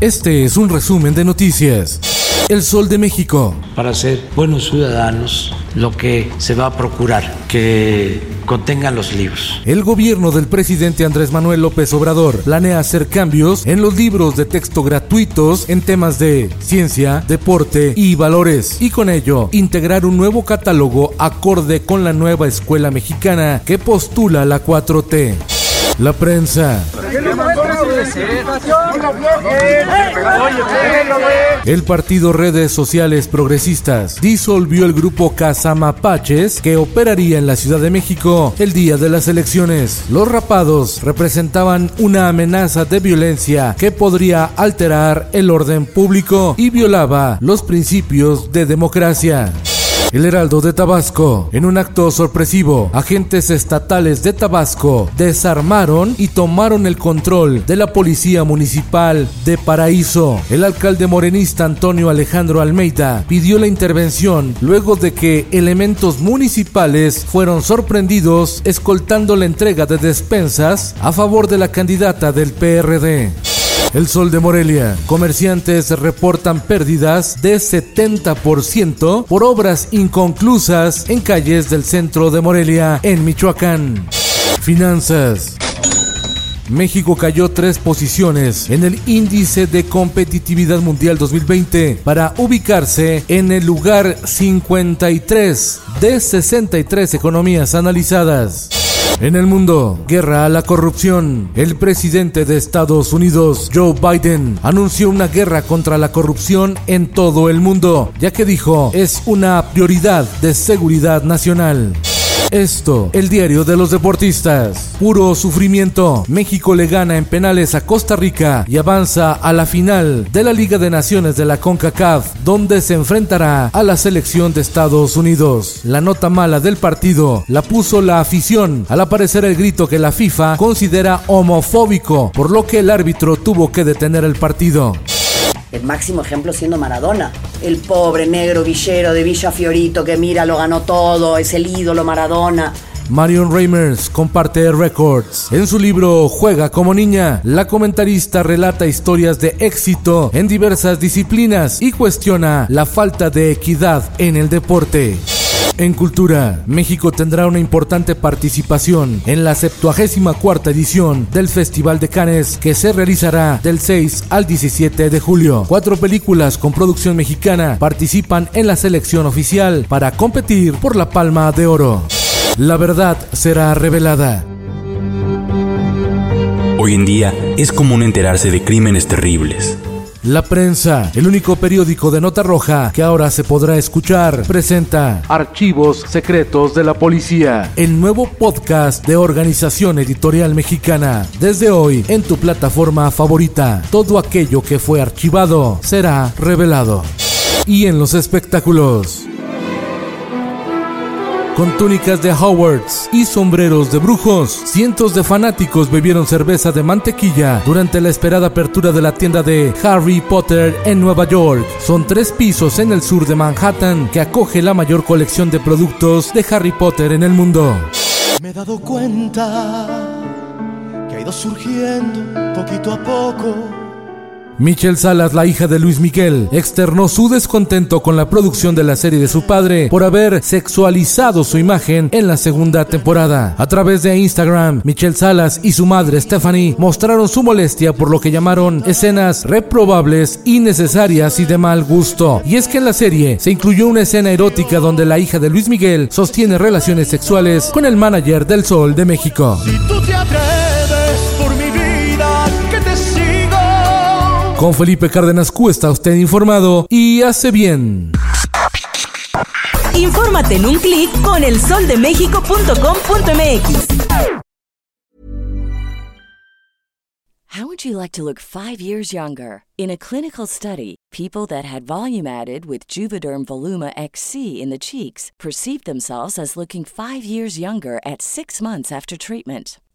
Este es un resumen de noticias. El Sol de México. Para ser buenos ciudadanos, lo que se va a procurar, que contengan los libros. El gobierno del presidente Andrés Manuel López Obrador planea hacer cambios en los libros de texto gratuitos en temas de ciencia, deporte y valores, y con ello integrar un nuevo catálogo acorde con la nueva escuela mexicana que postula la 4T. La prensa. El partido Redes Sociales Progresistas disolvió el grupo Casamapaches que operaría en la Ciudad de México el día de las elecciones. Los rapados representaban una amenaza de violencia que podría alterar el orden público y violaba los principios de democracia. El Heraldo de Tabasco. En un acto sorpresivo, agentes estatales de Tabasco desarmaron y tomaron el control de la policía municipal de Paraíso. El alcalde morenista Antonio Alejandro Almeida pidió la intervención luego de que elementos municipales fueron sorprendidos escoltando la entrega de despensas a favor de la candidata del PRD. El Sol de Morelia. Comerciantes reportan pérdidas de 70% por obras inconclusas en calles del centro de Morelia, en Michoacán. Finanzas. México cayó tres posiciones en el índice de competitividad mundial 2020 para ubicarse en el lugar 53 de 63 economías analizadas. En el mundo, guerra a la corrupción. El presidente de Estados Unidos, Joe Biden, anunció una guerra contra la corrupción en todo el mundo, ya que dijo es una prioridad de seguridad nacional. Esto, el diario de los deportistas. Puro sufrimiento. México le gana en penales a Costa Rica y avanza a la final de la Liga de Naciones de la CONCACAF, donde se enfrentará a la selección de Estados Unidos. La nota mala del partido la puso la afición al aparecer el grito que la FIFA considera homofóbico, por lo que el árbitro tuvo que detener el partido. El máximo ejemplo siendo Maradona. El pobre negro villero de Villa Fiorito que mira, lo ganó todo, es el ídolo Maradona. Marion Reimers comparte récords. En su libro Juega como niña, la comentarista relata historias de éxito en diversas disciplinas y cuestiona la falta de equidad en el deporte. En cultura, México tendrá una importante participación en la 74 edición del Festival de Cannes que se realizará del 6 al 17 de julio. Cuatro películas con producción mexicana participan en la selección oficial para competir por la Palma de Oro. La verdad será revelada. Hoy en día es común enterarse de crímenes terribles la prensa, el único periódico de nota roja que ahora se podrá escuchar, presenta Archivos Secretos de la Policía, el nuevo podcast de Organización Editorial Mexicana. Desde hoy, en tu plataforma favorita, todo aquello que fue archivado será revelado. Y en los espectáculos con túnicas de Howards y sombreros de brujos. Cientos de fanáticos bebieron cerveza de mantequilla durante la esperada apertura de la tienda de Harry Potter en Nueva York. Son tres pisos en el sur de Manhattan que acoge la mayor colección de productos de Harry Potter en el mundo. Me he dado cuenta que ha ido surgiendo poquito a poco Michelle Salas, la hija de Luis Miguel, externó su descontento con la producción de la serie de su padre por haber sexualizado su imagen en la segunda temporada. A través de Instagram, Michelle Salas y su madre Stephanie mostraron su molestia por lo que llamaron escenas reprobables, innecesarias y de mal gusto. Y es que en la serie se incluyó una escena erótica donde la hija de Luis Miguel sostiene relaciones sexuales con el manager del Sol de México. Con Felipe Cárdenas Q está usted informado y hace bien. Infórmate en un clic con elsoldemexico.com.mx. How would you like to look 5 years younger? In a clinical study, people that had volume added with Juvederm Voluma XC in the cheeks perceived themselves as looking 5 years younger at 6 months after treatment.